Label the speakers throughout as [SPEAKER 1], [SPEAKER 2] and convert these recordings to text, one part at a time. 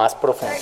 [SPEAKER 1] más profundo.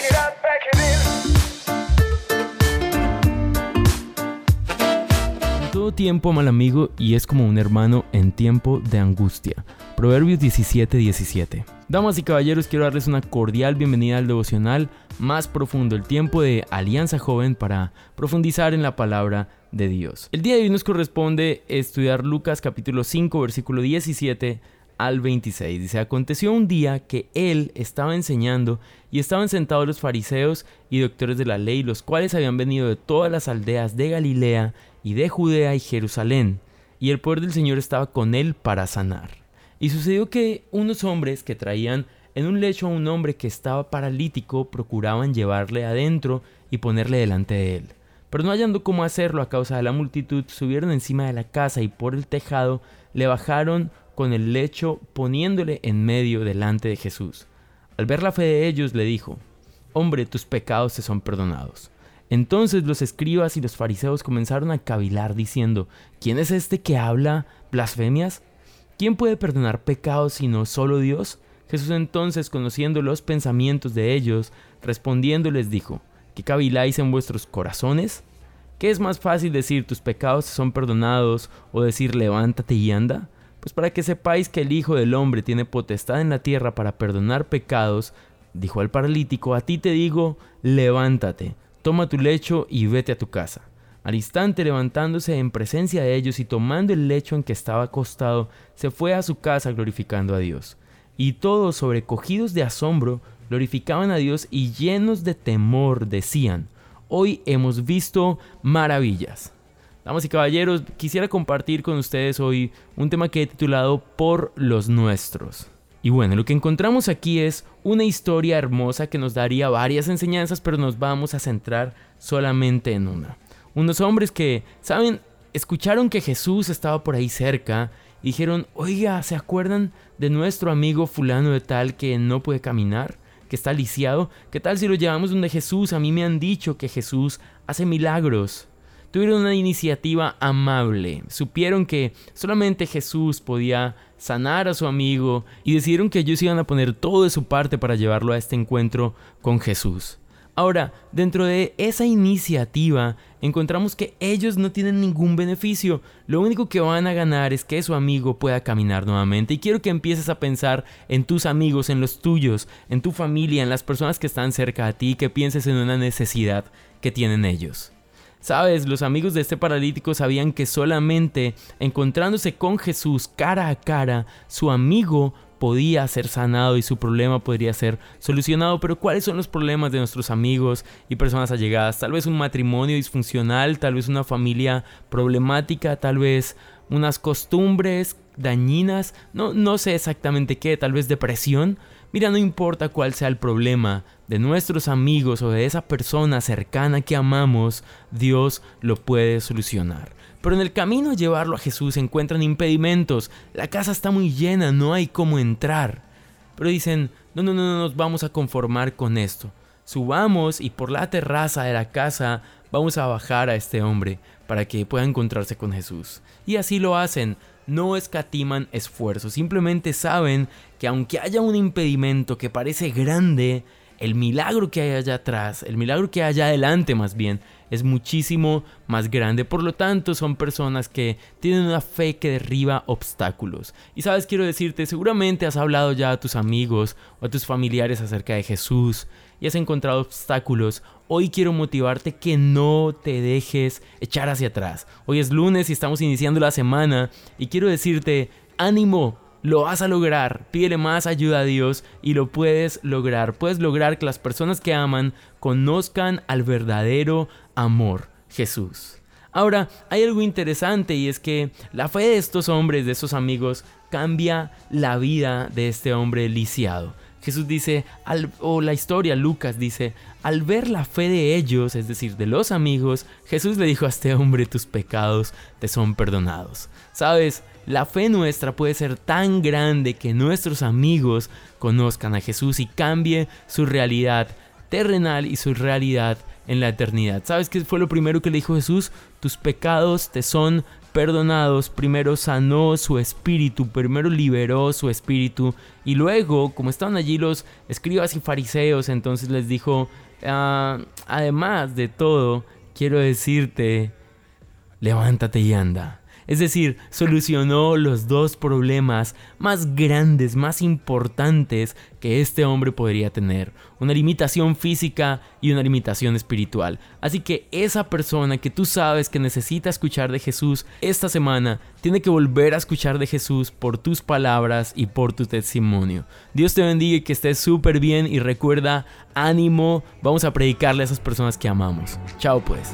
[SPEAKER 2] Todo tiempo mal amigo y es como un hermano en tiempo de angustia. Proverbios 17:17. 17. Damas y caballeros, quiero darles una cordial bienvenida al devocional más profundo, el tiempo de Alianza Joven para profundizar en la palabra de Dios. El día de hoy nos corresponde estudiar Lucas capítulo 5, versículo 17 al 26. Dice, aconteció un día que él estaba enseñando y estaban sentados los fariseos y doctores de la ley, los cuales habían venido de todas las aldeas de Galilea y de Judea y Jerusalén, y el poder del Señor estaba con él para sanar. Y sucedió que unos hombres que traían en un lecho a un hombre que estaba paralítico procuraban llevarle adentro y ponerle delante de él. Pero no hallando cómo hacerlo a causa de la multitud, subieron encima de la casa y por el tejado le bajaron con el lecho poniéndole en medio delante de Jesús. Al ver la fe de ellos le dijo, Hombre, tus pecados te son perdonados. Entonces los escribas y los fariseos comenzaron a cavilar diciendo, ¿quién es este que habla blasfemias? ¿Quién puede perdonar pecados sino solo Dios? Jesús entonces, conociendo los pensamientos de ellos, respondiendo les dijo, ¿qué caviláis en vuestros corazones? ¿Qué es más fácil decir tus pecados son perdonados o decir levántate y anda? Para que sepáis que el Hijo del Hombre tiene potestad en la tierra para perdonar pecados, dijo al paralítico, a ti te digo, levántate, toma tu lecho y vete a tu casa. Al instante levantándose en presencia de ellos y tomando el lecho en que estaba acostado, se fue a su casa glorificando a Dios. Y todos, sobrecogidos de asombro, glorificaban a Dios y llenos de temor decían, hoy hemos visto maravillas. Damas y caballeros, quisiera compartir con ustedes hoy un tema que he titulado Por los nuestros. Y bueno, lo que encontramos aquí es una historia hermosa que nos daría varias enseñanzas, pero nos vamos a centrar solamente en una unos hombres que, ¿saben? Escucharon que Jesús estaba por ahí cerca y dijeron, oiga, ¿se acuerdan de nuestro amigo fulano de tal que no puede caminar? que está lisiado? ¿Qué tal si lo llevamos donde Jesús? A mí me han dicho que Jesús hace milagros. Tuvieron una iniciativa amable, supieron que solamente Jesús podía sanar a su amigo y decidieron que ellos iban a poner todo de su parte para llevarlo a este encuentro con Jesús. Ahora, dentro de esa iniciativa encontramos que ellos no tienen ningún beneficio. Lo único que van a ganar es que su amigo pueda caminar nuevamente. Y quiero que empieces a pensar en tus amigos, en los tuyos, en tu familia, en las personas que están cerca de ti, que pienses en una necesidad que tienen ellos. Sabes, los amigos de este paralítico sabían que solamente encontrándose con Jesús cara a cara, su amigo podía ser sanado y su problema podría ser solucionado. Pero ¿cuáles son los problemas de nuestros amigos y personas allegadas? Tal vez un matrimonio disfuncional, tal vez una familia problemática, tal vez unas costumbres dañinas, no, no sé exactamente qué, tal vez depresión. Mira, no importa cuál sea el problema de nuestros amigos o de esa persona cercana que amamos, Dios lo puede solucionar. Pero en el camino a llevarlo a Jesús se encuentran impedimentos. La casa está muy llena, no hay cómo entrar. Pero dicen, no, no, no, no nos vamos a conformar con esto. Subamos y por la terraza de la casa vamos a bajar a este hombre para que pueda encontrarse con Jesús. Y así lo hacen, no escatiman esfuerzo, simplemente saben que aunque haya un impedimento que parece grande, el milagro que hay allá atrás, el milagro que hay allá adelante más bien, es muchísimo más grande. Por lo tanto, son personas que tienen una fe que derriba obstáculos. Y sabes, quiero decirte, seguramente has hablado ya a tus amigos o a tus familiares acerca de Jesús y has encontrado obstáculos. Hoy quiero motivarte que no te dejes echar hacia atrás. Hoy es lunes y estamos iniciando la semana y quiero decirte, ánimo, lo vas a lograr. Pídele más ayuda a Dios y lo puedes lograr. Puedes lograr que las personas que aman conozcan al verdadero amor, Jesús. Ahora, hay algo interesante y es que la fe de estos hombres, de estos amigos, cambia la vida de este hombre lisiado. Jesús dice, o la historia, Lucas dice, al ver la fe de ellos, es decir, de los amigos, Jesús le dijo a este hombre, tus pecados te son perdonados. Sabes, la fe nuestra puede ser tan grande que nuestros amigos conozcan a Jesús y cambie su realidad terrenal y su realidad en la eternidad. ¿Sabes qué fue lo primero que le dijo Jesús? Tus pecados te son perdonados, primero sanó su espíritu, primero liberó su espíritu y luego, como estaban allí los escribas y fariseos, entonces les dijo, ah, además de todo, quiero decirte, levántate y anda. Es decir, solucionó los dos problemas más grandes, más importantes que este hombre podría tener. Una limitación física y una limitación espiritual. Así que esa persona que tú sabes que necesita escuchar de Jesús esta semana, tiene que volver a escuchar de Jesús por tus palabras y por tu testimonio. Dios te bendiga y que estés súper bien y recuerda, ánimo, vamos a predicarle a esas personas que amamos. Chao pues.